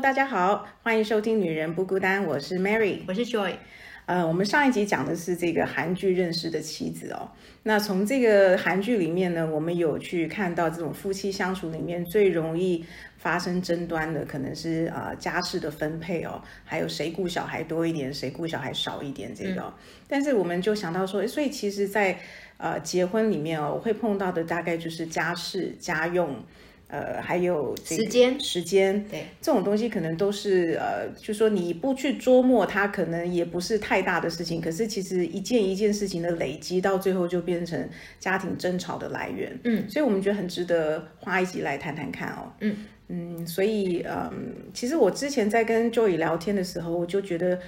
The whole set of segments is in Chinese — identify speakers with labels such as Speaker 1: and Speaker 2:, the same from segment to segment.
Speaker 1: Hello，大家好，欢迎收听《女人不孤单》，我是 Mary，
Speaker 2: 我是 Joy。
Speaker 1: 呃，我们上一集讲的是这个韩剧认识的妻子哦。那从这个韩剧里面呢，我们有去看到这种夫妻相处里面最容易发生争端的，可能是呃家事的分配哦，还有谁顾小孩多一点，谁顾小孩少一点这个、哦。但是我们就想到说，诶所以其实在，呃结婚里面哦，我会碰到的大概就是家事、家用。呃，还有、这个
Speaker 2: 时间
Speaker 1: 时间，
Speaker 2: 对
Speaker 1: 这种东西可能都是呃，就说你不去琢磨它，可能也不是太大的事情。可是其实一件一件事情的累积，到最后就变成家庭争吵的来源。
Speaker 2: 嗯，
Speaker 1: 所以我们觉得很值得花一集来谈谈看哦。
Speaker 2: 嗯
Speaker 1: 嗯，所以嗯，其实我之前在跟 Joy 聊天的时候，我就觉得。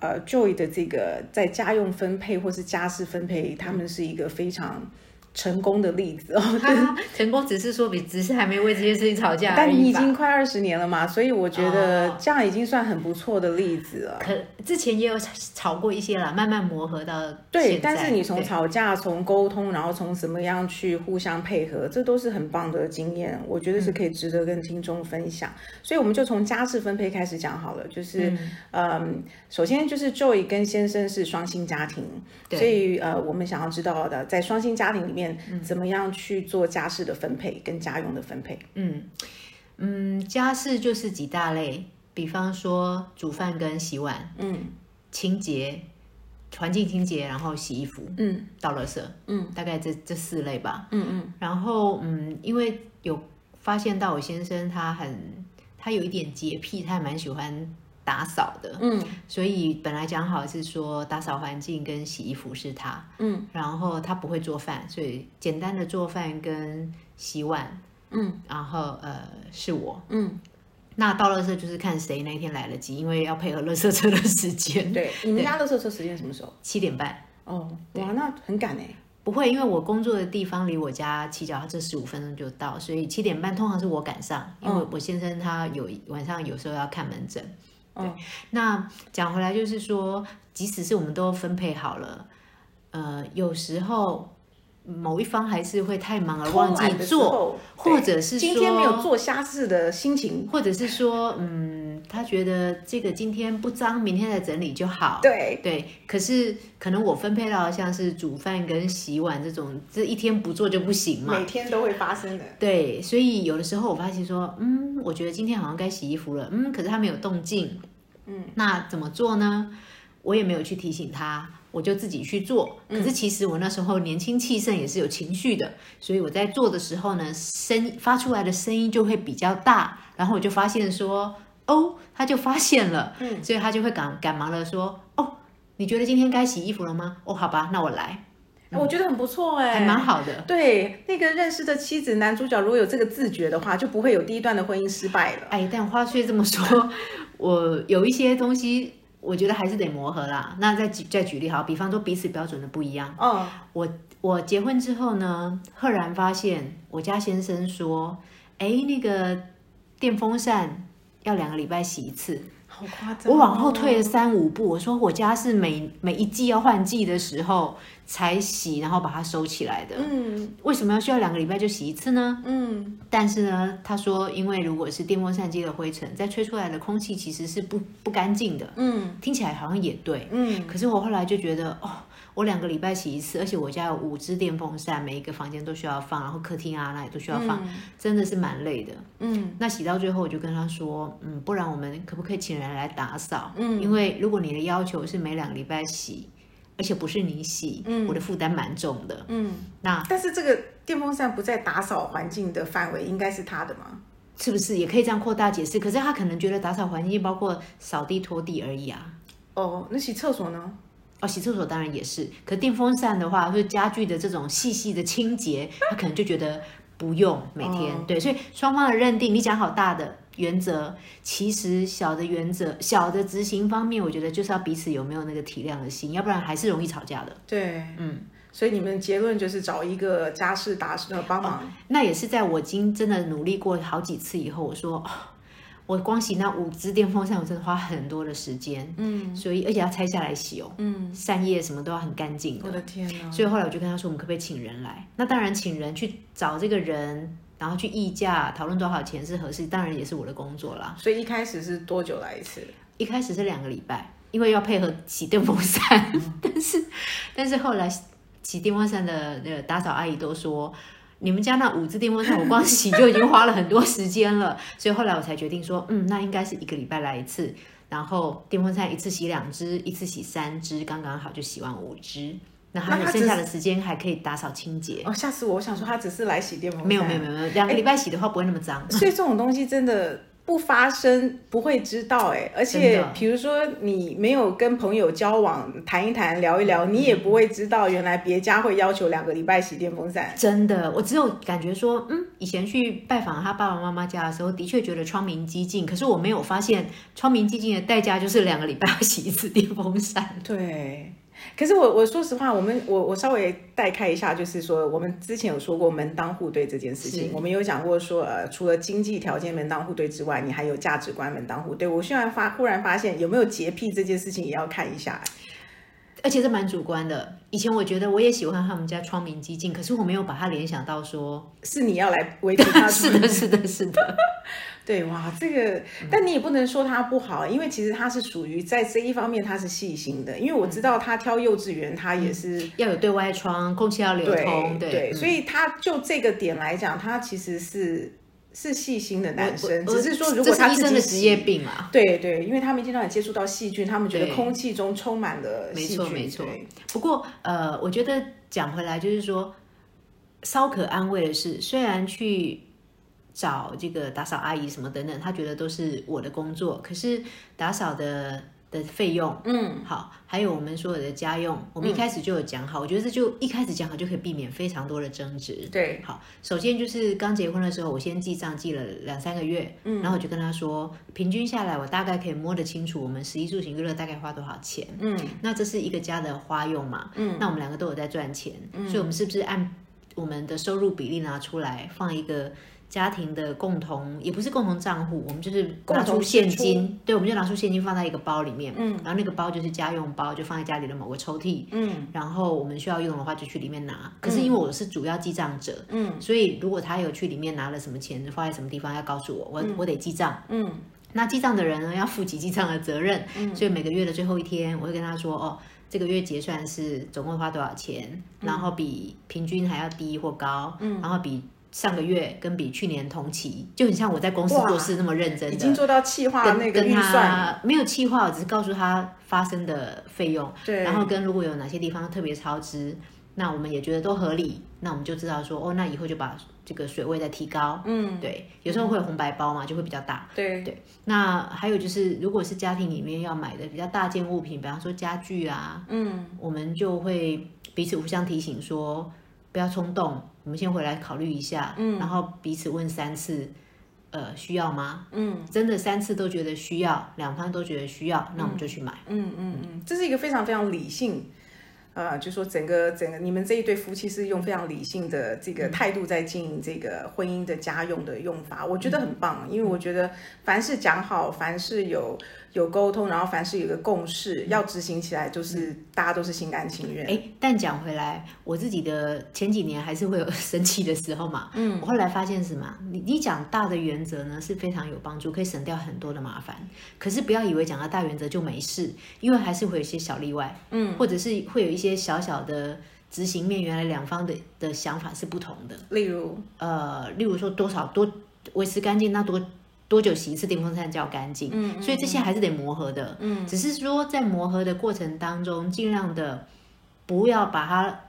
Speaker 1: 呃，Joy 的这个在家用分配或是家事分配，他们是一个非常成功的例子哦。
Speaker 2: 他成功只是说比只是还没为这件事情吵架
Speaker 1: 但你已。经快二十年了嘛，所以我觉得
Speaker 2: 哦
Speaker 1: 这样已经算很不错的例子了。
Speaker 2: 可之前也有吵吵过一些啦，慢慢磨合到
Speaker 1: 对，但是你从吵架、从沟通，然后从怎么样去互相配合，这都是很棒的经验，我觉得是可以值得跟听众分享。所以我们就从家事分配开始讲好了，就是，嗯，首先就是 Joy 跟先生是双薪家庭，
Speaker 2: 对
Speaker 1: 所以呃，我们想要知道的，在双薪家庭里面，怎么样去做家事的分配跟家用的分配？
Speaker 2: 嗯。嗯，家事就是几大类，比方说煮饭跟洗碗，
Speaker 1: 嗯。
Speaker 2: 清洁、环境清洁，然后洗衣服、
Speaker 1: 嗯。
Speaker 2: 倒垃圾，
Speaker 1: 嗯，
Speaker 2: 大概这这四类吧。
Speaker 1: 嗯嗯。
Speaker 2: 然后嗯，因为有发现到我先生他很他有一点洁癖，他还蛮喜欢打扫的，
Speaker 1: 嗯
Speaker 2: 所以本来讲好是说打扫环境跟洗衣服是他，
Speaker 1: 嗯
Speaker 2: 然后他不会做饭，所以简单的做饭跟洗碗，
Speaker 1: 嗯
Speaker 2: 然后呃是我。
Speaker 1: 嗯，
Speaker 2: 那倒垃圾就是看谁那一天来得及，因为要配合垃圾车的时间。
Speaker 1: 对，你们家垃圾车时间什么时候？
Speaker 2: 七点半
Speaker 1: 哦，哇，那很赶哎。
Speaker 2: 不会，因为我工作的地方离我家骑脚踏车十五分钟就到，所以七点半通常是我赶上，因为我先生他有晚上有时候要看门诊。对，那讲回来就是说，即使是我们都分配好了，呃，有时候某一方还是会太忙而忘记做，或者是
Speaker 1: 今天没有做虾事的心情。
Speaker 2: 或者是说，嗯，他觉得这个今天不脏，明天再整理就好。
Speaker 1: 对，
Speaker 2: 对，可是可能我分配到像是煮饭跟洗碗这种，这一天不做就不行嘛。
Speaker 1: 每天都会发生的。
Speaker 2: 对，所以有的时候我发现说，嗯，我觉得今天好像该洗衣服了，嗯，可是他没有动静，嗯，那怎么做呢？我也没有去提醒他，我就自己去做。可是其实我那时候年轻气盛，也是有情绪的，所以我在做的时候呢，声发出来的声音就会比较大，然后我就发现说，哦，他就发现了，嗯，所以他就会赶赶忙的说，哦，你觉得今天该洗衣服了吗？哦，好吧，那我来，
Speaker 1: 我觉得很不错哎，
Speaker 2: 还蛮好的。
Speaker 1: 对，那个认识的妻子男主角如果有这个自觉的话，就不会有第一段的婚姻失败了。
Speaker 2: 哎，但话虽这么说，我有一些东西，我觉得还是得磨合啦。那再举再举例好，比方说彼此标准的不一样。
Speaker 1: 哦，
Speaker 2: 我我结婚之后呢，赫然发现我家先生说，哎，那个电风扇要两个礼拜洗一次。
Speaker 1: 好夸张哦。
Speaker 2: 我往后退了三五步，我说我家是每每一季要换季的时候才洗，然后把它收起来的。
Speaker 1: 嗯
Speaker 2: 为什么要需要两个礼拜就洗一次呢？
Speaker 1: 嗯，
Speaker 2: 但是呢，他说，因为如果是电风扇机的灰尘，再吹出来的空气其实是不不干净的。
Speaker 1: 嗯
Speaker 2: 听起来好像也对，
Speaker 1: 嗯，
Speaker 2: 可是我后来就觉得，哦，我两个礼拜洗一次，而且我家有五只电风扇，每一个房间都需要放，然后客厅啊那里都需要放，真的是蛮累的。
Speaker 1: 嗯
Speaker 2: 那洗到最后，我就跟他说，嗯，不然我们可不可以请人来打扫？
Speaker 1: 嗯
Speaker 2: 因为如果你的要求是每两个礼拜洗，而且不是你洗，
Speaker 1: 嗯
Speaker 2: 我的负担蛮重的。
Speaker 1: 嗯，
Speaker 2: 那
Speaker 1: 但是这个电风扇不在打扫环境的范围，应该是他的吗？
Speaker 2: 是不是也可以这样扩大解释？可是他可能觉得打扫环境包括扫地、拖地而已啊。
Speaker 1: 哦，那洗厕所呢？
Speaker 2: 哦，洗厕所当然也是，可电风扇的话，或者家具的这种细细的清洁，他可能就觉得不用每天。
Speaker 1: 哦
Speaker 2: 对，所以双方的认定，你讲好大的原则，其实小的原则、小的执行方面，我觉得就是要彼此有没有那个体谅的心，要不然还是容易吵架的。
Speaker 1: 对，嗯，所以你们结论就是找一个家事打呃帮忙。
Speaker 2: 那也是在我已经真的努力过好几次以后，我说。哦我光洗那五只电风扇，我真的花很多的时间，嗯，所以而且要拆下来洗哦，嗯，扇叶什么都要很干净的
Speaker 1: 我，的天哪！
Speaker 2: 所以后来我就跟他说，我们可不可以请人来？那当然，请人去找这个人，然然后去议价讨论多少钱是合适，当然也是我的工作啦。
Speaker 1: 所以一开始是多久来一次？
Speaker 2: 一开始是两个礼拜，因为要配合洗电风扇，但是但是后来洗电风扇的那个打扫阿姨都说。你们家那五只电风扇，我光洗就已经花了很多时间了，所以后来我才决定说，嗯，那应该是一个礼拜来一次，然后电风扇一次洗两只，一次洗三只，刚刚好就洗完五只，那还有剩下的时间还可以打扫清洁。
Speaker 1: 哦，吓死我！我想说他只是来洗电风扇，
Speaker 2: 没有没有没有没有，两个礼拜洗的话不会那么脏。
Speaker 1: 所以这种东西真的。不发生不会知道哎，而且比如说你没有跟朋友交往谈一谈聊一聊，你也不会知道原来别家会要求两个礼拜洗电风扇。
Speaker 2: 真的，我只有感觉说，嗯，以前去拜访他爸爸妈妈家的时候，的确觉得窗明几净，可是我没有发现窗明几净的代价就是两个礼拜要洗一次电风扇。
Speaker 1: 对。可是我我说实话，我们我我稍微带开一下，就是说我们之前有说过门当户对这件事情，我们有讲过说，呃，除了经济条件门当户对之外，你还有价值观门当户对。我现在发忽然发现有没有洁癖这件事情也要看一下。
Speaker 2: 而且是蛮主观的。以前我觉得我也喜欢他们家窗明几净，可是我没有把它联想到说
Speaker 1: 是你要来维持它。
Speaker 2: 是的，是的，是的。
Speaker 1: 对，哇，这个，但你也不能说他不好，因为其实他是属于在这一方面他是细心的。因为我知道他挑幼稚园，他也是
Speaker 2: 要有对外窗，空气要流通，
Speaker 1: 对，所以他就这个点来讲，他其实是。是细心的男生，只是说如果他
Speaker 2: 医生的职业病啊，
Speaker 1: 对对，因为他们经常也接触到细菌，他们觉得空气中充满了细菌。没错没错。
Speaker 2: 不过呃，我觉得讲回来就是说，稍可安慰的是，虽然去找这个打扫阿姨什么等等，他觉得都是我的工作，可是打扫的。的费用，嗯，好，还有我们所有的家用，我们一开始就有讲好，我觉得这就一开始讲好就可以避免非常多的争执。
Speaker 1: 对，
Speaker 2: 好，首先就是刚结婚的时候，我先记账记了两三个月，嗯，然后我就跟他说，平均下来我大概可以摸得清楚我们十一住行娱乐大概花多少钱，嗯，那这是一个家的花用嘛，嗯，那我们两个都有在赚钱，嗯，所以我们是不是按我们的收入比例拿出来放一个？家庭的共同也不是共同账户，我们就是拿出现金，对，我们就拿出现金放在一个包里面，嗯，然后那个包就是家用包，就放在家里的某个抽屉，嗯，然后我们需要用的话就去里面拿。可是因为我是主要记账者，嗯，所以如果他有去里面拿了什么钱放在什么地方，要告诉我，我我得记账，嗯，那记账的人呢要负起记账的责任，嗯，所以每个月的最后一天，我会跟他说，哦，这个月结算是总共花多少钱，然后比平均还要低或高，嗯，然后比。上个月跟比去年同期就很像我在公司做事那么认真，
Speaker 1: 已经做到气化那个预算，
Speaker 2: 没有气化，我只是告诉他发生的费用，对，然后跟如果有哪些地方特别超支，那我们也觉得都合理，那我们就知道说哦，那以后就把这个水位再提高，嗯，对，有时候会有红白包嘛，就会比较大，
Speaker 1: 对
Speaker 2: 对。那还有就是，如果是家庭里面要买的比较大件物品，比方说家具啊，嗯，我们就会彼此互相提醒说。不要冲动，我们先回来考虑一下，嗯，然后彼此问三次，呃，需要吗？嗯，真的三次都觉得需要，两方都觉得需要，那我们就去买。
Speaker 1: 嗯嗯嗯，这是一个非常非常理性。呃，就说整个整个你们这一对夫妻是用非常理性的这个态度在经营这个婚姻的家用的用法，我觉得很棒。因为我觉得凡是讲好，凡是有有沟通，然后凡事有个共识，要执行起来，就是大家都是心甘情愿。
Speaker 2: 哎，但讲回来，我自己的前几年还是会有 生气的时候嘛。嗯，我后来发现什么？你你讲大的原则呢是非常有帮助，可以省掉很多的麻烦。可是不要以为讲到大原则就没事，因为还是会有一些小例外。嗯，或者是会有一。些小小的执行面，原来两方的的想法是不同的。
Speaker 1: 例如，
Speaker 2: 呃，例如说多少多维持干净，那多多久洗一次电风扇叫干净？嗯，所以这些还是得磨合的。嗯，只是说在磨合的过程当中，尽量的不要把它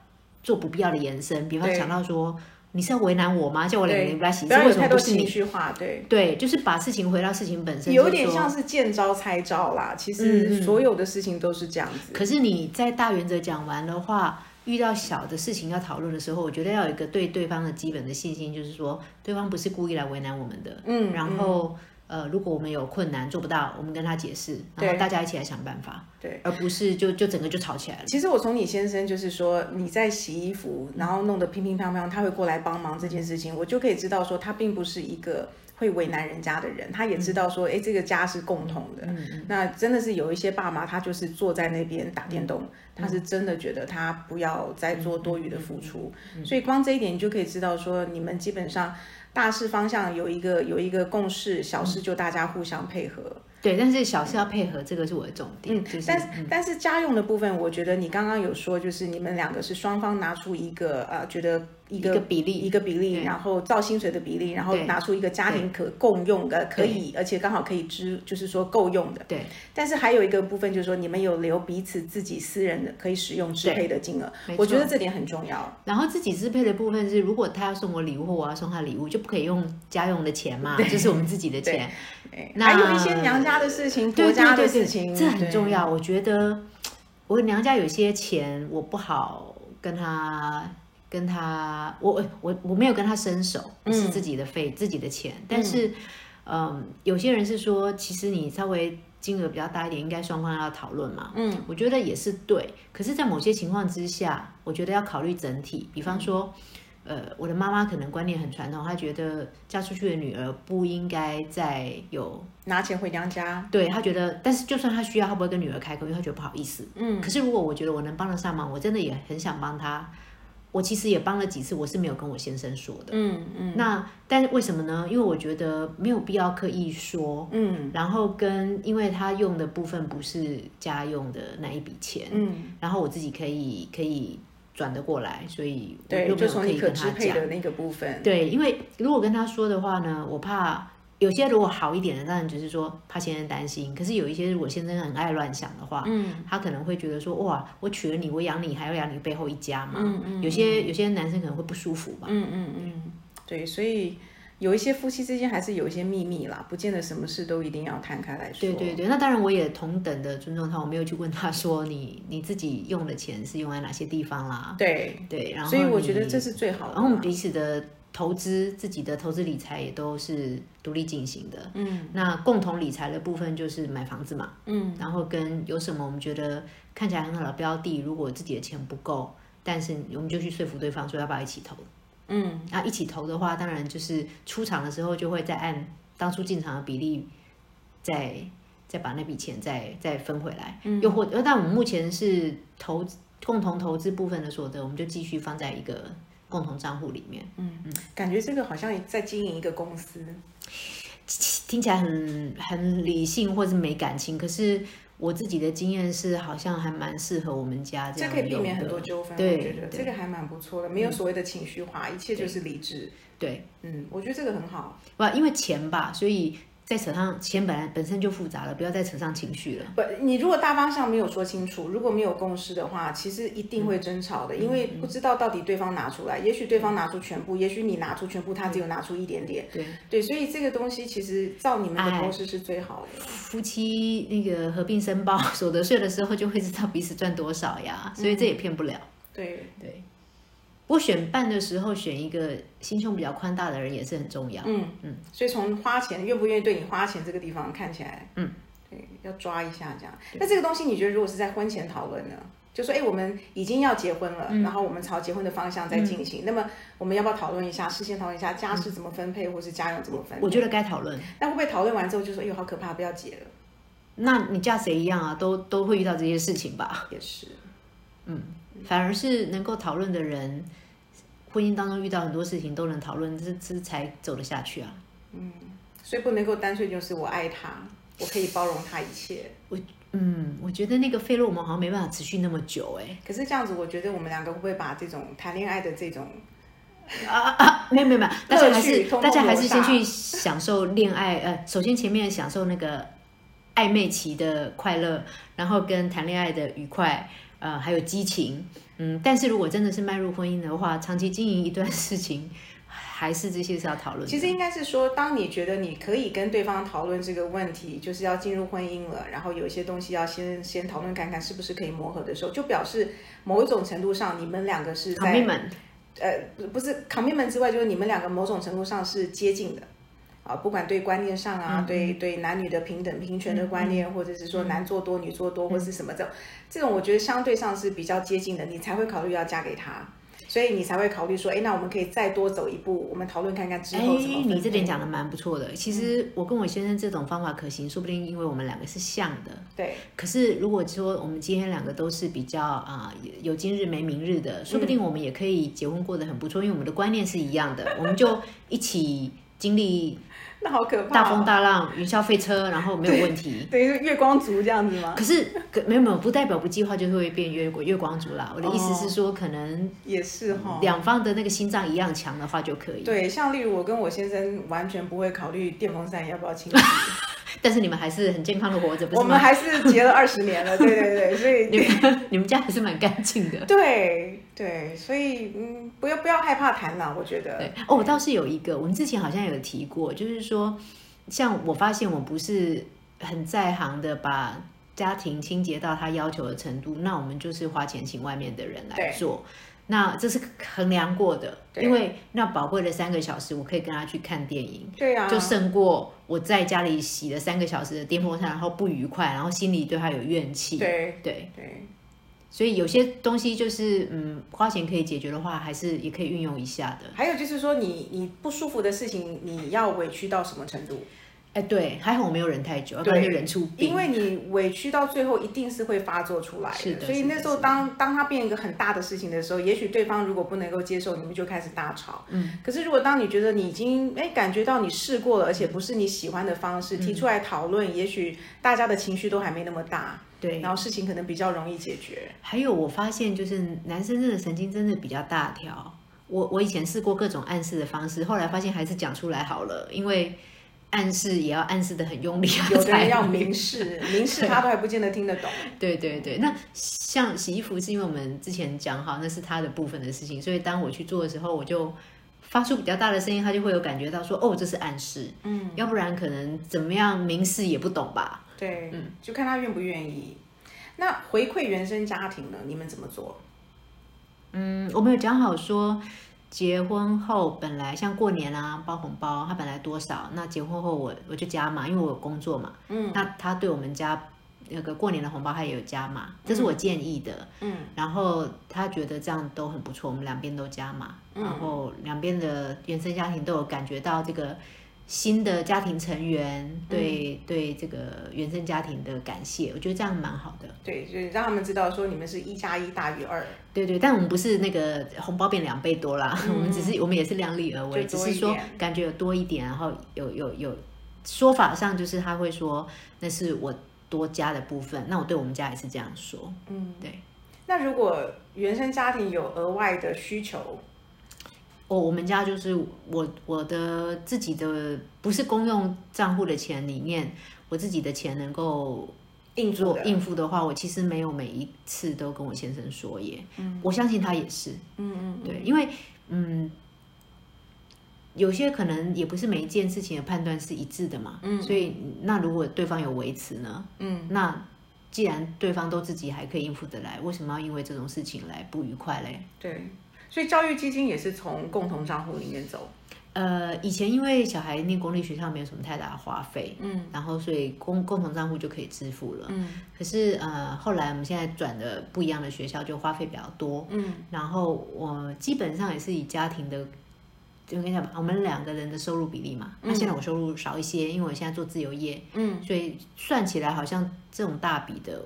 Speaker 2: 做不必要的延伸。比方讲到说。你是要为难我吗？叫我两年不来洗，为什么不是
Speaker 1: 情绪化？对
Speaker 2: 对，就是把事情回到事情本身，
Speaker 1: 有点像是见招拆招啦。其实所有的事情都是这样子。
Speaker 2: 可是你在大原则讲完的话，遇到小的事情要讨论的时候，我觉得要有一个对对方的基本的信心，就是说对方不是故意来为难我们的。嗯，然后。呃，如果我们有困难做不到，我们跟他解释，然后大家一起来想办法，
Speaker 1: 对，
Speaker 2: 而不是就就整个就吵起来了。
Speaker 1: 其实我从你先生就是说你在洗衣服，然后弄得乒乒乓乓，他会过来帮忙这件事情，我就可以知道说他并不是一个会为难人家的人，他也知道说，哎，这个家是共同的。那真的是有一些爸妈，他就是坐在那边打电动，他是真的觉得他不要再做多余的付出。所以光这一点，你就可以知道说，你们基本上大事方向有一个有一个共识，小事就大家互相配合。
Speaker 2: 对，但是小事要配合，这个是我的重点。嗯，
Speaker 1: 但是但是家用的部分，我觉得你刚刚有说，就是你们两个是双方拿出一个呃，觉得。
Speaker 2: 一个比例，
Speaker 1: 一个比例，然后照薪水的比例，然后拿出一个家庭可共用的，可以，而且刚好可以支，就是说够用的。
Speaker 2: 对。
Speaker 1: 但是还有一个部分就是说，你们有留彼此自己私人的可以使用支配的金额，我觉得这点很重要。
Speaker 2: 然后自己支配的部分是，如果他要送我礼物，我要送他礼物，就不可以用家用的钱嘛，就是我们自己的钱。
Speaker 1: 还有一些娘家的事情，婆家的事情，
Speaker 2: 这很重要。我觉得我娘家有些钱，我不好跟他。跟他，我我我没有跟他伸手，是自己的费，自己的钱。但是，嗯，有些人是说，其实你稍微金额比较大一点，应该双方要讨论嘛。嗯，我觉得也是对。可是，在某些情况之下，我觉得要考虑整体。比方说，呃，我的妈妈可能观念很传统，她觉得嫁出去的女儿不应该再有
Speaker 1: 拿钱回娘家。
Speaker 2: 对她觉得，但是就算她需要，她不会跟女儿开口，因为她觉得不好意思。嗯。可是，如果我觉得我能帮得上忙，我真的也很想帮她。我其实也帮了几次，我是没有跟我先生说的。嗯嗯。那但是为什么呢？因为我觉得没有必要刻意说。嗯。然后跟因为他用的部分不是家用的那一笔钱。嗯。然后我自己可以可以转得过来，所以
Speaker 1: 对，就从你可支配的那个部分。
Speaker 2: 对，因为如果跟他说的话呢，我怕。有些如果好一点的，当然就是说怕先生担心。可是有一些如果先生很爱乱想的话，嗯，他可能会觉得说，哇，我娶了你，我养你，还要养你背后一家嘛。嗯嗯。有些有些男生可能会不舒服吧。
Speaker 1: 嗯嗯嗯。对，所以有一些夫妻之间还是有一些秘密啦，不见得什么事都一定要摊开来说。
Speaker 2: 对对对，那当然我也同等的尊重他，我没有去问他说你你自己用的钱是用在哪些地方啦。
Speaker 1: 对
Speaker 2: 对，然后
Speaker 1: 所以我觉得这是最好的。
Speaker 2: 然后我们彼此的。投资自己的投资理财也都是独立进行的，嗯，那共同理财的部分就是买房子嘛，嗯，然后跟有什么我们觉得看起来很好的标的，如果自己的钱不够，但是我们就去说服对方说要不要一起投，嗯，那一起投的话，当然就是出场的时候就会再按当初进场的比例，再再把那笔钱再再分回来，嗯，又或者但我们目前是投共同投资部分的所得，我们就继续放在一个。共同账户里面，
Speaker 1: 嗯嗯，感觉这个好像在经营一个公司，
Speaker 2: 听起来很很理性或者没感情。可是我自己的经验是，好像还蛮适合我们家这样
Speaker 1: 这可以避免很多纠纷，
Speaker 2: 对，
Speaker 1: 我觉得这个还蛮不错的，没有所谓的情绪化，一切就是理智。
Speaker 2: 对，
Speaker 1: 嗯，我觉得这个很好。
Speaker 2: 不，因为钱吧，所以。再扯上钱本来本身就复杂了，不要再扯上情绪了。
Speaker 1: 不，你如果大方向没有说清楚，如果没有共识的话，其实一定会争吵的，因为不知道到底对方拿出来，也许对方拿出全部，也许你拿出全部，他只有拿出一点点。
Speaker 2: 对
Speaker 1: 对，所以这个东西其实照你们的共识是最好的。
Speaker 2: 夫妻那个合并申报所得税的时候，就会知道彼此赚多少呀，所以这也骗不了。
Speaker 1: 对
Speaker 2: 对。我选伴的时候，选一个心胸比较宽大的人也是很重要。嗯
Speaker 1: 嗯，所以从花钱愿不愿意对你花钱这个地方看起来，嗯，对，要抓一下这样。那这个东西你觉得如果是在婚前讨论呢？就说哎，我们已经要结婚了，然后我们朝结婚的方向在进行。那么我们要不要讨论一下？事先讨论一下家事怎么分配，或是家用怎么分配？
Speaker 2: 我觉得该讨论。
Speaker 1: 那会不会讨论完之后就说哎呦好可怕，不要结了？
Speaker 2: 那你嫁谁一样啊？都都会遇到这些事情吧？
Speaker 1: 也是，
Speaker 2: 嗯。反而是能够讨论的人，婚姻当中遇到很多事情都能讨论，这这才走得下去啊。
Speaker 1: 嗯，所以不能够单纯就是我爱他，我可以包容他一切。
Speaker 2: 我嗯，我觉得那个费洛蒙好像没办法持续那么久哎。
Speaker 1: 可是这样子，我觉得我们两个会不会把这种谈恋爱的这种
Speaker 2: 啊啊没有没有没有，大家还是大家还是先去享受恋爱呃，首先前面享受那个暧昧期的快乐，然后跟谈恋爱的愉快。呃，还有激情，嗯，但是如果真的是迈入婚姻的话，长期经营一段事情，还是这些是要讨论。
Speaker 1: 其实应该是说，当你觉得你可以跟对方讨论这个问题，就是要进入婚姻了，然后有一些东西要先先讨论看看是不是可以磨合的时候，就表示某一种程度上你们两个是在，呃，不是 commitment 之外，就是你们两个某种程度上是接近的。啊，不管对观念上啊，对对男女的平等平权的观念，或者是说男做多女做多，或是什么这种这种，我觉得相对上是比较接近的，你才会考虑要嫁给他。所以你才会考虑说，哎，那我们可以再多走一步，我们讨论看看之后怎么。
Speaker 2: 你这点讲的蛮不错的。其实我跟我先生这种方法可行，说不定因为我们两个是像的。
Speaker 1: 对。
Speaker 2: 可是如果说我们今天两个都是比较啊有今日没明日的，说不定我们也可以结婚过得很不错，因为我们的观念是一样的，我们就一起经历。
Speaker 1: 那好可怕！
Speaker 2: 大风大浪，云霄飞车，然后没有问题。
Speaker 1: 等于，月光族这样子吗？
Speaker 2: 可是，没有没有，不代表不计划就会变月月光族啦。我的意思是说，可能
Speaker 1: 也是哈，
Speaker 2: 两方的那个心脏一样强的话就可以。
Speaker 1: 对，像例如我跟我先生完全不会考虑电风扇要不要清洗。
Speaker 2: 但是你们还是很健康的活着，不是
Speaker 1: 我们还是结了二十年了，对对对，所以
Speaker 2: 你们你们家还是蛮干净的。
Speaker 1: 对对，所以嗯，不要不要害怕谈了，我觉得。
Speaker 2: 对哦，我倒是有一个，我们之前好像有提过，就是说，像我发现我不是很在行的，把家庭清洁到他要求的程度，那我们就是花钱请外面的人来做。那这是衡量过的，因为那宝贵的三个小时，我可以跟他去看电影，
Speaker 1: 对啊，
Speaker 2: 就胜过我在家里洗了三个小时的电风扇，然后不愉快，然后心里对他有怨气。
Speaker 1: 对
Speaker 2: 对
Speaker 1: 对，
Speaker 2: 所以有些东西就是嗯，花钱可以解决的话，还是也可以运用一下的。
Speaker 1: 还有就是说，你你不舒服的事情，你要委屈到什么程度？
Speaker 2: 哎，对，还好我没有忍太久，要不然就忍出病。
Speaker 1: 因为你委屈到最后，一定是会发作出来的。所以那时候，当当它变一个很大的事情的时候，也许对方如果不能够接受，你们就开始大吵。嗯。可是如果当你觉得你已经哎感觉到你试过了，而且不是你喜欢的方式，提出来讨论，也许大家的情绪都还没那么大。
Speaker 2: 对。
Speaker 1: 然后事情可能比较容易解决。
Speaker 2: 还有我发现，就是男生真的神经真的比较大条。我我以前试过各种暗示的方式，后来发现还是讲出来好了，因为。暗示也要暗示的很用力啊，
Speaker 1: 有的人要明示，明示他都还不见得听得懂。
Speaker 2: 对对对，那像洗衣服是因为我们之前讲好那是他的部分的事情，所以当我去做的时候，我就发出比较大的声音，他就会有感觉到说哦，这是暗示。嗯，要不然可能怎么样明示也不懂吧？
Speaker 1: 对，嗯，就看他愿不愿意。那回馈原生家庭呢？你们怎么做？
Speaker 2: 嗯，我们有讲好说。结婚后本来像过年啊包红包，他本来多少，那结婚后我我就加嘛，因为我有工作嘛。嗯，那他对我们家那个过年的红包他也有加嘛，这是我建议的。嗯，然后他觉得这样都很不错，我们两边都加嘛，然后两边的原生家庭都有感觉到这个。新的家庭成员对对这个原生家庭的感谢，我觉得这样蛮好的。
Speaker 1: 对，就是让他们知道说你们是一加一大于二。
Speaker 2: 对对，但我们不是那个红包变两倍多啦，我们只是我们也是量力而为，只是说感觉有多一点，然后有有有说法上就是他会说那是我多加的部分，那我对我们家也是这样说。嗯，对。
Speaker 1: 那如果原生家庭有额外的需求？
Speaker 2: 我我们家就是我我的自己的不是公用账户的钱里面，我自己的钱能够
Speaker 1: 应付
Speaker 2: 应付的话，我其实没有每一次都跟我先生说耶。嗯，我相信他也是。嗯嗯，对，因为嗯，有些可能也不是每一件事情的判断是一致的嘛。嗯，所以那如果对方有维持呢？嗯，那既然对方都自己还可以应付得来，为什么要因为这种事情来不愉快嘞？
Speaker 1: 对。所以教育基金也是从共同账户里面走。
Speaker 2: 呃，以前因为小孩念公立学校没有什么太大的花费，嗯，然后所以共共同账户就可以支付了，嗯。可是呃，后来我们现在转的不一样的学校，就花费比较多，嗯。然后我基本上也是以家庭的，就跟你讲，我们两个人的收入比例嘛。那现在我收入少一些，因为我现在做自由业，嗯，所以算起来好像这种大笔的。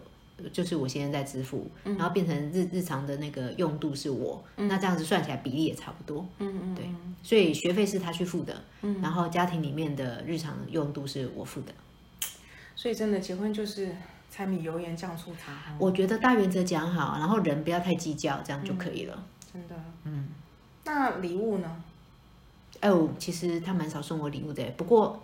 Speaker 2: 就是我现在在支付，然后变成日日常的那个用度是我，那这样子算起来比例也差不多。嗯嗯，对，所以学费是他去付的，嗯，然后家庭里面的日常用度是我付的。
Speaker 1: 所以真的结婚就是柴米油盐酱醋茶。
Speaker 2: 我觉得大原则讲好，然后人不要太计较，这样就可以了。
Speaker 1: 真的，嗯。那礼物呢？
Speaker 2: 哦，其实他蛮少送我礼物的，不过。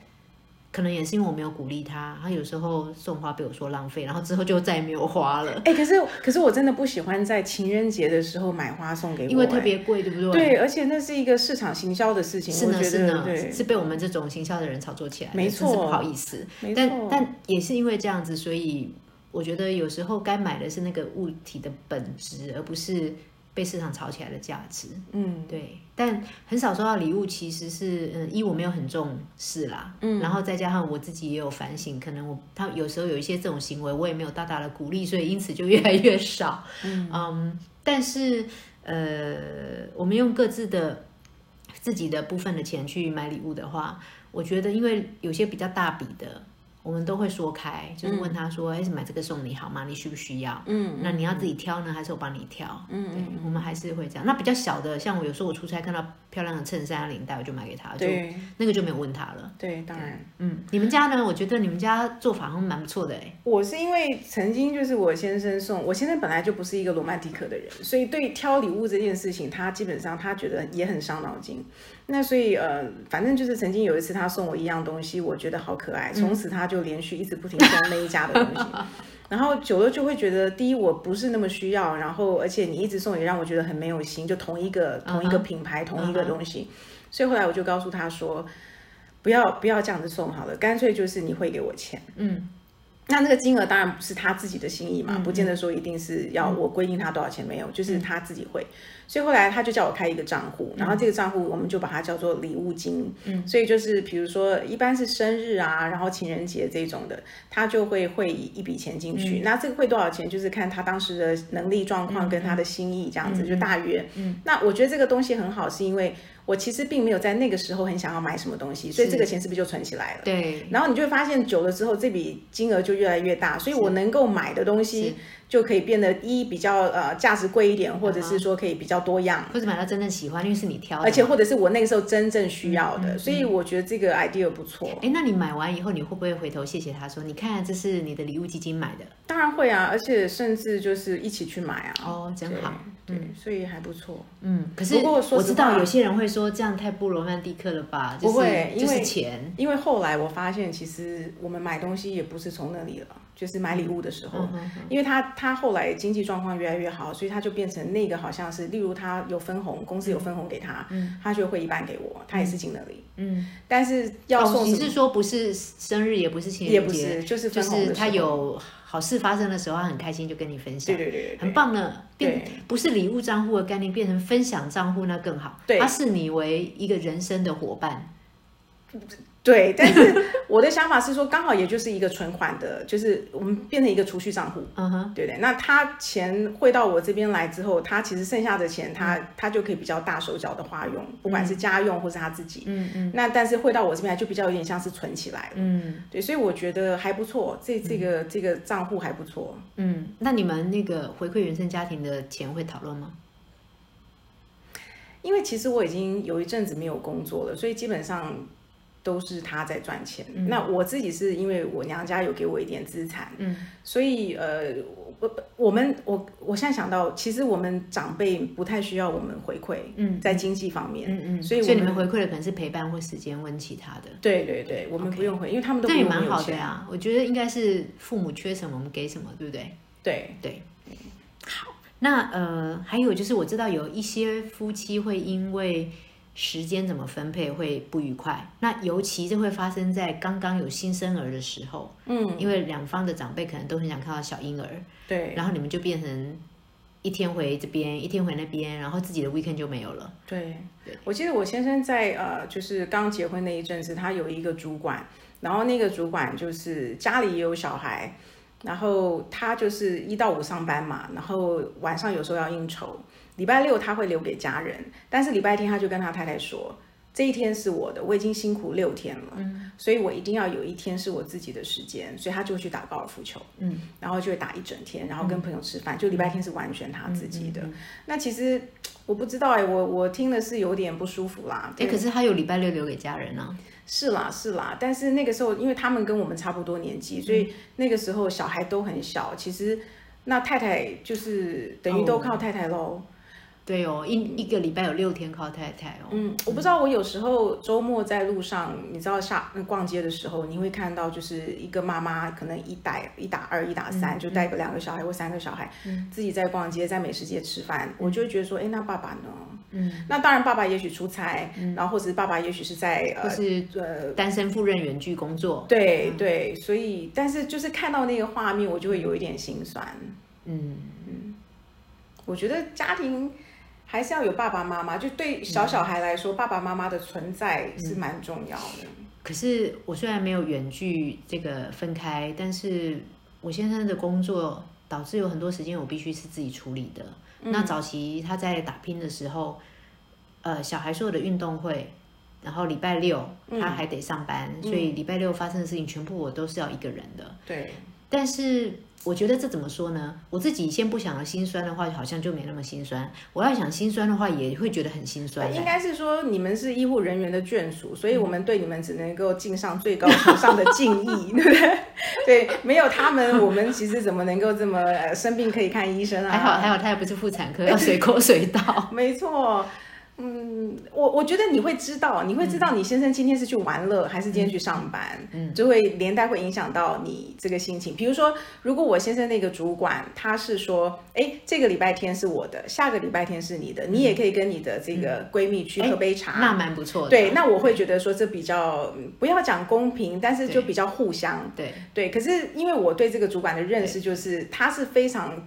Speaker 2: 可能也是因为我没有鼓励他，他有时候送花被我说浪费，然后之后就再也没有花了。
Speaker 1: 哎，可是可是我真的不喜欢在情人节的时候买花送给我，
Speaker 2: 因为特别贵，对不对？
Speaker 1: 对，而且那是一个市场行销的事情，
Speaker 2: 是呢是
Speaker 1: 呢，
Speaker 2: 是被我们这种行销的人炒作起来，
Speaker 1: 没错，
Speaker 2: 不好意思。但但也是因为这样子，所以我觉得有时候该买的是那个物体的本质，而不是。被市场炒起来的价值，嗯，对，但很少收到礼物，其实是，嗯，一我没有很重视啦，嗯，然后再加上我自己也有反省，可能我他有时候有一些这种行为，我也没有大大的鼓励，所以因此就越来越少，嗯，但是，呃，我们用各自的自己的部分的钱去买礼物的话，我觉得因为有些比较大笔的。我们都会说开，就是问他说：“哎，买这个送你好吗？你需不需要？嗯，那你要自己挑呢，还是我帮你挑？嗯，对，我们还是会这样。那比较小的，像我有时候我出差看到漂亮的衬衫、领带，我就买给他，就那个就没有问他了。
Speaker 1: 对，当然，
Speaker 2: 嗯，你们家呢？我觉得你们家做法好像蛮不错的哎。
Speaker 1: 我是因为曾经就是我先生送，我先生本来就不是一个罗曼蒂克的人，所以对挑礼物这件事情，他基本上他觉得也很伤脑筋。那所以呃，反正就是曾经有一次他送我一样东西，我觉得好可爱，从此他就连续一直不停送那一家的东西，然后久了就会觉得，第一我不是那么需要，然后而且你一直送也让我觉得很没有心，就同一个同一个品牌同一个东西，所以后来我就告诉他说，不要不要这样子送好了，干脆就是你会给我钱，嗯。那那个金额当然不是他自己的心意嘛，不见得说一定是要我规定他多少钱没有，就是他自己会。所以后来他就叫我开一个账户，然后这个账户我们就把它叫做礼物金。嗯，所以就是比如说一般是生日啊，然后情人节这种的，他就会汇一笔钱进去。那这个汇多少钱，就是看他当时的能力状况跟他的心意这样子，就大约。嗯，那我觉得这个东西很好，是因为。我其实并没有在那个时候很想要买什么东西，所以这个钱是不是就存起来了？
Speaker 2: 对。
Speaker 1: 然后你就会发现，久了之后这笔金额就越来越大，所以我能够买的东西。就可以变得一比较呃价值贵一点，或者是说可以比较多样，
Speaker 2: 或者买到真正喜欢，因为是你挑，
Speaker 1: 而且或者是我那个时候真正需要的，所以我觉得这个 idea 不错。
Speaker 2: 哎，那你买完以后，你会不会回头谢谢他说，你看这是你的礼物基金买的？
Speaker 1: 当然会啊，而且甚至就是一起去买啊。
Speaker 2: 哦，真好，
Speaker 1: 对，所以还不错。
Speaker 2: 嗯，可是我知道有些人会说这样太不罗曼蒂克了吧？
Speaker 1: 不会，因为
Speaker 2: 钱，
Speaker 1: 因为后来我发现其实我们买东西也不是从那里了。就是买礼物的时候，因为他他后来经济状况越来越好，所以他就变成那个好像是，例如他有分红，公司有分红给他，他就会一半给我，他也是尽了力。嗯，但是要送，
Speaker 2: 你是说不是生日，也不是情人节，
Speaker 1: 就是
Speaker 2: 就是他有好事发生的时候，他很开心就跟你分享，
Speaker 1: 对对对，
Speaker 2: 很棒呢。变不是礼物账户的概念，变成分享账户那更好。
Speaker 1: 对，
Speaker 2: 他视你为一个人生的伙伴。
Speaker 1: 对，但是 我的想法是说，刚好也就是一个存款的，就是我们变成一个储蓄账户，嗯哼，对不对？那他钱汇到我这边来之后，他其实剩下的钱，他他就可以比较大手脚的花用，不管是家用或是他自己，嗯嗯。那但是汇到我这边来，就比较有点像是存起来了，嗯，对，所以我觉得还不错，这这个这个账户还不错，
Speaker 2: 嗯。那你们那个回馈原生家庭的钱会讨论吗？
Speaker 1: 因为其实我已经有一阵子没有工作了，所以基本上。都是他在赚钱，那我自己是因为我娘家有给我一点资产，嗯，所以呃，我我们我我现在想到，其实我们长辈不太需要我们回馈，嗯，在经济方面，嗯嗯，所以
Speaker 2: 所以你们回馈的可能是陪伴或时间问其他的，
Speaker 1: 对对对，我们不用回，因为他们都
Speaker 2: 那也蛮好的呀。我觉得应该是父母缺什么我们给什么，对不对？
Speaker 1: 对。
Speaker 2: 对，好，那呃，还有就是我知道有一些夫妻会因为。时间怎么分配会不愉快？那尤其这会发生在刚刚有新生儿的时候，嗯，因为两方的长辈可能都很想看到小婴儿，
Speaker 1: 对，
Speaker 2: 然后你们就变成一天回这边，一天回那边，然后自己的 weekend 就没有了。
Speaker 1: 对，我记得我先生在呃，就是刚结婚那一阵子，他有一个主管，然后那个主管就是家里也有小孩，然后他就是一到五上班嘛，然后晚上有时候要应酬。礼拜六他会留给家人，但是礼拜天他就跟他太太说，这一天是我的，我已经辛苦六天了，嗯，所以我一定要有一天是我自己的时间，所以他就去打高尔夫球，嗯，然后就会打一整天，然后跟朋友吃饭，就礼拜天是完全他自己的。那其实我不知道哎，我我听的是有点不舒服啦。
Speaker 2: 哎，可是他有礼拜六留给家人啊？
Speaker 1: 是啦是啦，但是那个时候因为他们跟我们差不多年纪，所以那个时候小孩都很小，其实那太太就是等于都靠太太喽。
Speaker 2: 对哦，一一个礼拜有六天靠太太哦。
Speaker 1: 嗯，我不知道，我有时候周末在路上，你知道下逛街的时候，你会看到就是一个妈妈可能一打一打二一打三，就带个两个小孩或三个小孩，自己在逛街，在美食街吃饭，我就会觉得说，哎，那爸爸呢？嗯，那当然，爸爸也许出差，然后或者是爸爸也许是在
Speaker 2: 呃，是呃单身赴任远距工作。
Speaker 1: 对对，所以但是就是看到那个画面，我就会有一点心酸。嗯嗯，我觉得家庭。还是要有爸爸妈妈，就对小小孩来说，爸爸妈妈的存在是蛮重要的。
Speaker 2: 可是我虽然没有远距这个分开，但是我先生的工作导致有很多时间我必须是自己处理的。那早期他在打拼的时候，呃，小孩所有的运动会，然后礼拜六他还得上班，所以礼拜六发生的事情全部我都是要一个人的。
Speaker 1: 对，
Speaker 2: 但是我觉得这怎么说呢？我自己先不想要心酸的话，好像就没那么心酸；我要想心酸的话，也会觉得很心酸。
Speaker 1: 应该是说你们是医护人员的眷属，所以我们对你们只能够尽上最高崇尚的敬意，对不对？对，没有他们，我们其实怎么能够这么呃生病可以看医生啊？
Speaker 2: 还好还好，他也不是妇产科，要随口随到。
Speaker 1: 没错。嗯，我我觉得你会知道，你会知道你先生今天是去玩乐还是今天去上班，嗯，就会连带会影响到你这个心情。比如说，如果我先生那个主管他是说，哎，这个礼拜天是我的，下个礼拜天是你的，你也可以跟你的这个闺蜜去喝杯茶，
Speaker 2: 那蛮不错的。
Speaker 1: 对，那我会觉得说这比较不要讲公平，但是就比较互相。
Speaker 2: 对
Speaker 1: 对，可是因为我对这个主管的认识就是他是非常。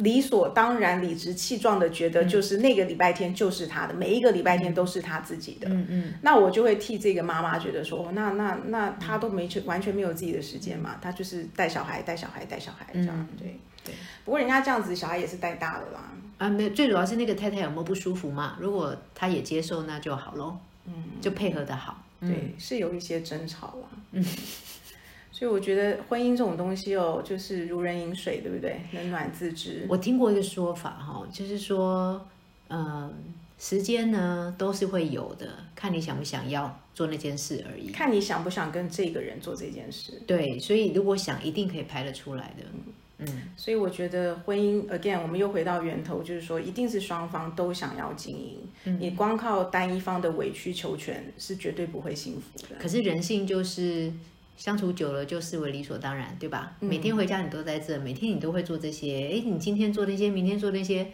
Speaker 1: 理所当然、理直气壮的觉得，就是那个礼拜天就是他的，每一个礼拜天都是他自己的。嗯嗯，那我就会替这个妈妈觉得说，那那那他都没全完全没有自己的时间嘛，他就是带小孩、带小孩、带小孩这样。对对，不过人家这样子，小孩也是带大的啦。
Speaker 2: 啊，没有，最主要是那个太太有没有不舒服嘛？如果他也接受，那就好喽。嗯，就配合的好。
Speaker 1: 对，是有一些争吵啦。嗯。所以我觉得婚姻这种东西哦，就是如人饮水，对不对？冷暖自知。
Speaker 2: 我听过一个说法哈，就是说，嗯，时间呢都是会有的，看你想不想要做那件事而已。
Speaker 1: 看你想不想跟这个人做这件事。
Speaker 2: 对，所以如果想，一定可以排得出来的。
Speaker 1: 嗯，所以我觉得婚姻，again，我们又回到源头，就是说，一定是双方都想要经营。你光靠单一方的委曲求全，是绝对不会幸福的。
Speaker 2: 可是人性就是。相处久了就视为理所当然，对吧？每天回家你都在这，每天你都会做这些。哎，你今天做那些，明天做那些，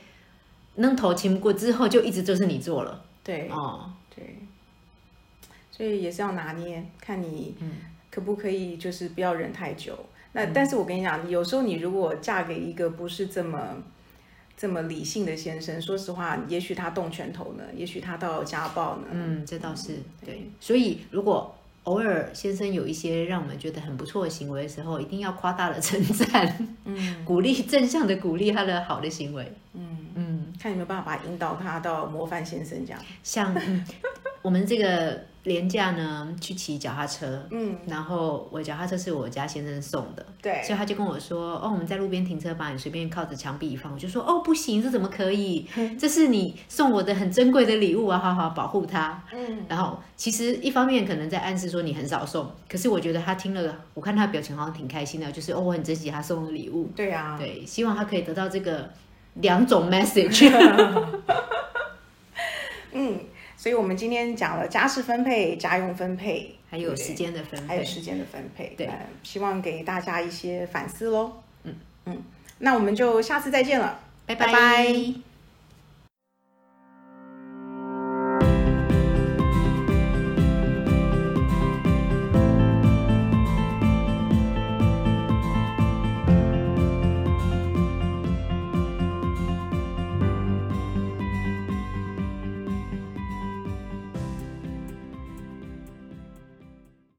Speaker 2: 扔头情过之后，就一直就是你做了。
Speaker 1: 对，哦，对，所以也是要拿捏，看你可不可以，就是不要忍太久。那但是我跟你讲，有时候你如果嫁给一个不是这么这么理性的先生，说实话，也许他动拳头呢，也许他到家暴呢。
Speaker 2: 嗯，这倒是对。所以如果偶尔先生有一些让我们觉得很不错的行为的时候，一定要夸大的称赞，嗯，鼓励正向的鼓励他的好的行为，
Speaker 1: 嗯嗯，看有没有办法引导他到模范先生这样，
Speaker 2: 像我们这个。廉价呢，去骑脚踏车，嗯，然后我脚踏车是我家先生送的，
Speaker 1: 对，
Speaker 2: 所以他就跟我说，哦，我们在路边停车，把你随便靠着墙壁一放，我就说，哦，不行，这怎么可以？这是你送我的很珍贵的礼物啊，好好保护它。嗯，然后其实一方面可能在暗示说你很少送，可是我觉得他听了，我看他表情好像挺开心的，就是哦，我很珍惜他送的礼物。
Speaker 1: 对啊，
Speaker 2: 对，希望他可以得到这个两种 message。
Speaker 1: 嗯。所以，我们今天讲了家事分配、家用分配，
Speaker 2: 还有时间的分配，
Speaker 1: 还有时间的分配。
Speaker 2: 对，
Speaker 1: 希望给大家一些反思喽。嗯嗯，那我们就下次再见了，
Speaker 2: 拜拜。